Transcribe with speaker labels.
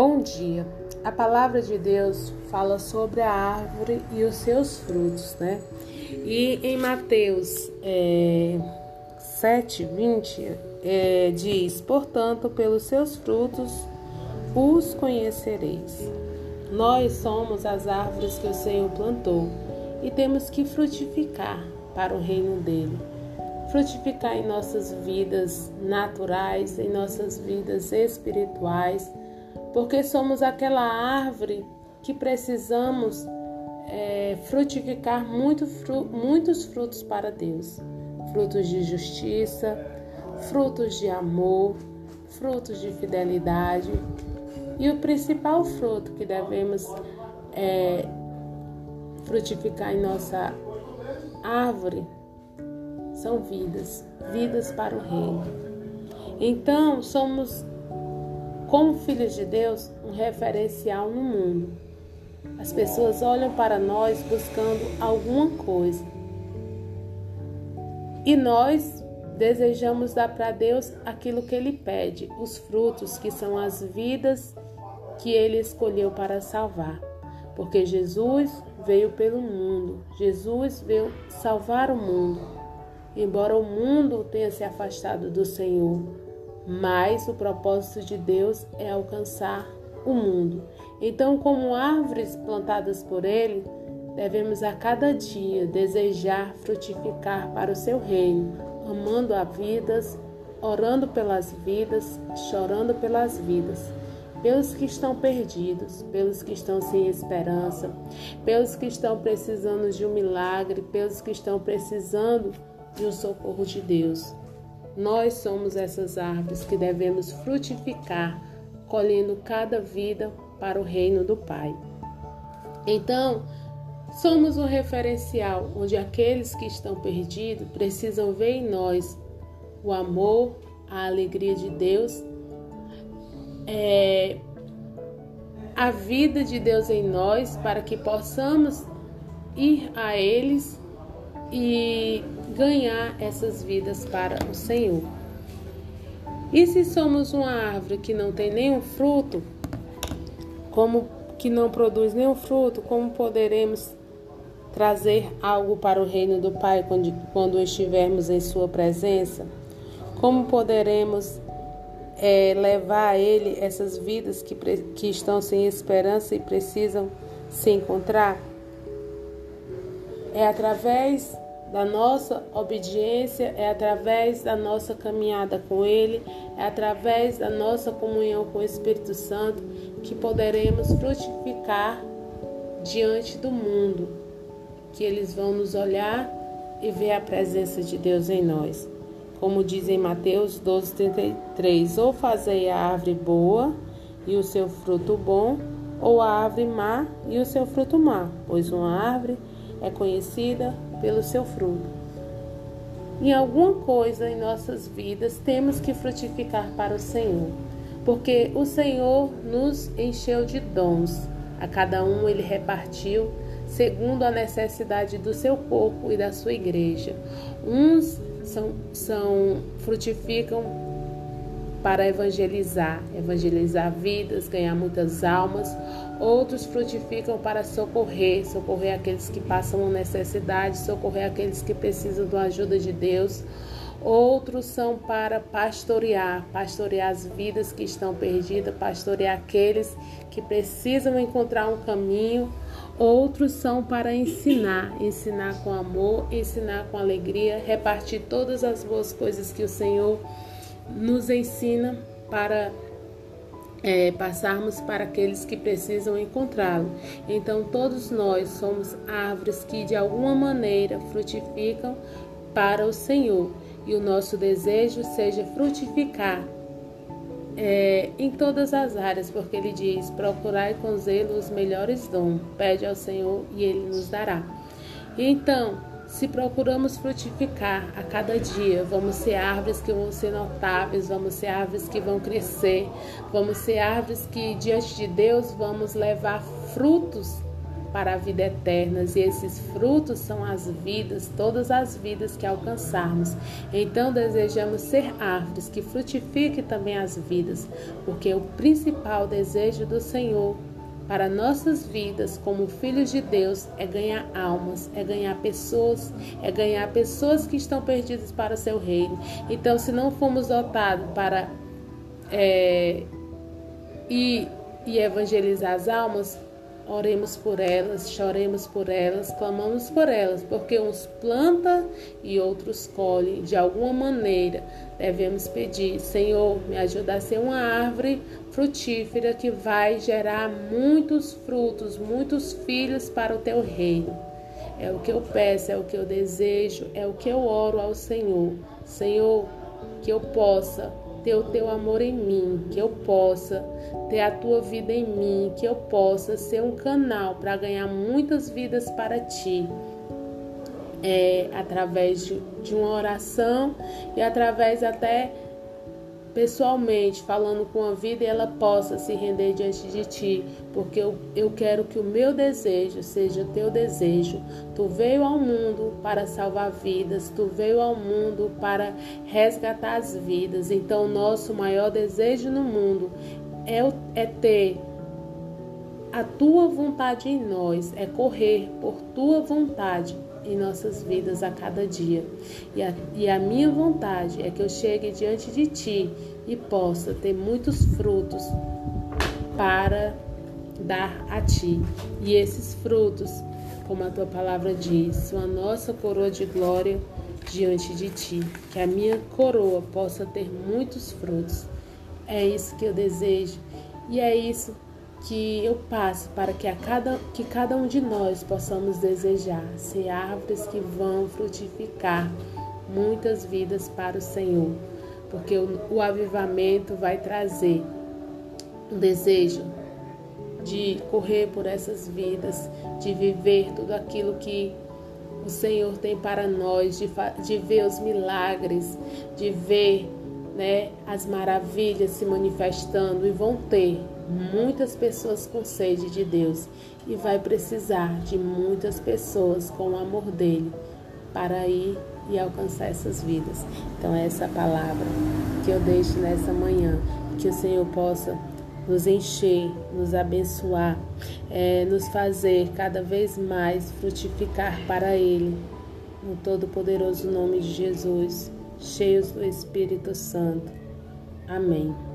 Speaker 1: Bom dia. A palavra de Deus fala sobre a árvore e os seus frutos, né? E em Mateus é, 7, 20, é, diz: Portanto, pelos seus frutos os conhecereis. Nós somos as árvores que o Senhor plantou e temos que frutificar para o reino dele. Frutificar em nossas vidas naturais, em nossas vidas espirituais, porque somos aquela árvore que precisamos é, frutificar muito, fru, muitos frutos para Deus frutos de justiça, frutos de amor, frutos de fidelidade. E o principal fruto que devemos é, frutificar em nossa árvore são vidas, vidas para o reino. Então, somos, como filhos de Deus, um referencial no mundo. As pessoas olham para nós buscando alguma coisa. E nós desejamos dar para Deus aquilo que Ele pede, os frutos que são as vidas que Ele escolheu para salvar. Porque Jesus veio pelo mundo, Jesus veio salvar o mundo. Embora o mundo tenha se afastado do Senhor, mas o propósito de Deus é alcançar o mundo. Então, como árvores plantadas por Ele, devemos a cada dia desejar frutificar para o seu reino, amando a vidas, orando pelas vidas, chorando pelas vidas, pelos que estão perdidos, pelos que estão sem esperança, pelos que estão precisando de um milagre, pelos que estão precisando de um socorro de Deus. Nós somos essas árvores que devemos frutificar, colhendo cada vida para o reino do Pai. Então, Somos um referencial onde aqueles que estão perdidos precisam ver em nós o amor, a alegria de Deus, é, a vida de Deus em nós, para que possamos ir a eles e ganhar essas vidas para o Senhor. E se somos uma árvore que não tem nenhum fruto, como que não produz nenhum fruto, como poderemos trazer algo para o reino do Pai quando, quando estivermos em Sua presença? Como poderemos é, levar a Ele essas vidas que, que estão sem esperança e precisam se encontrar? É através da nossa obediência, é através da nossa caminhada com Ele, é através da nossa comunhão com o Espírito Santo que poderemos frutificar diante do mundo que eles vão nos olhar e ver a presença de Deus em nós. Como diz em Mateus 12:33, ou fazei a árvore boa e o seu fruto bom, ou a árvore má e o seu fruto má, pois uma árvore é conhecida pelo seu fruto. Em alguma coisa em nossas vidas temos que frutificar para o Senhor, porque o Senhor nos encheu de dons, a cada um ele repartiu segundo a necessidade do seu corpo e da sua igreja. Uns são, são frutificam para evangelizar, evangelizar vidas, ganhar muitas almas. Outros frutificam para socorrer, socorrer aqueles que passam necessidade, socorrer aqueles que precisam da ajuda de Deus. Outros são para pastorear, pastorear as vidas que estão perdidas, pastorear aqueles que precisam encontrar um caminho. Outros são para ensinar, ensinar com amor, ensinar com alegria, repartir todas as boas coisas que o Senhor nos ensina para é, passarmos para aqueles que precisam encontrá-lo. Então, todos nós somos árvores que de alguma maneira frutificam para o Senhor e o nosso desejo seja frutificar é, em todas as áreas, porque ele diz: procurai com zelo os melhores dons, pede ao Senhor e ele nos dará. Então, se procuramos frutificar a cada dia, vamos ser árvores que vão ser notáveis, vamos ser árvores que vão crescer, vamos ser árvores que diante de Deus vamos levar frutos para a vida eterna, e esses frutos são as vidas, todas as vidas que alcançarmos. Então desejamos ser árvores que frutifiquem também as vidas, porque o principal desejo do Senhor para nossas vidas como filhos de Deus é ganhar almas, é ganhar pessoas, é ganhar pessoas que estão perdidas para o seu reino. Então, se não formos dotados para é, e evangelizar as almas, oremos por elas, choremos por elas, clamamos por elas, porque uns planta e outros colhem. De alguma maneira, devemos pedir, Senhor, me ajuda a ser uma árvore frutífera que vai gerar muitos frutos, muitos filhos para o teu reino. É o que eu peço, é o que eu desejo, é o que eu oro ao Senhor. Senhor, que eu possa ter o teu amor em mim, que eu possa ter a tua vida em mim, que eu possa ser um canal para ganhar muitas vidas para ti. É, através de, de uma oração e através até pessoalmente, falando com a vida, ela possa se render diante de ti, porque eu, eu quero que o meu desejo seja teu desejo. Tu veio ao mundo para salvar vidas, tu veio ao mundo para resgatar as vidas. Então, nosso maior desejo no mundo é, é ter a tua vontade em nós, é correr por tua vontade em nossas vidas a cada dia. E a, e a minha vontade é que eu chegue diante de Ti e possa ter muitos frutos para dar a Ti. E esses frutos, como a Tua palavra diz, são a nossa coroa de glória diante de Ti. Que a minha coroa possa ter muitos frutos. É isso que eu desejo e é isso que eu passo para que, a cada, que cada um de nós possamos desejar ser árvores que vão frutificar muitas vidas para o Senhor, porque o, o avivamento vai trazer um desejo de correr por essas vidas, de viver tudo aquilo que o Senhor tem para nós, de, de ver os milagres, de ver né, as maravilhas se manifestando e vão ter muitas pessoas com sede de Deus e vai precisar de muitas pessoas com o amor dele para ir e alcançar essas vidas. Então, é essa palavra que eu deixo nessa manhã, que o Senhor possa nos encher, nos abençoar, é, nos fazer cada vez mais frutificar para Ele, no todo-poderoso nome de Jesus, cheios do Espírito Santo. Amém.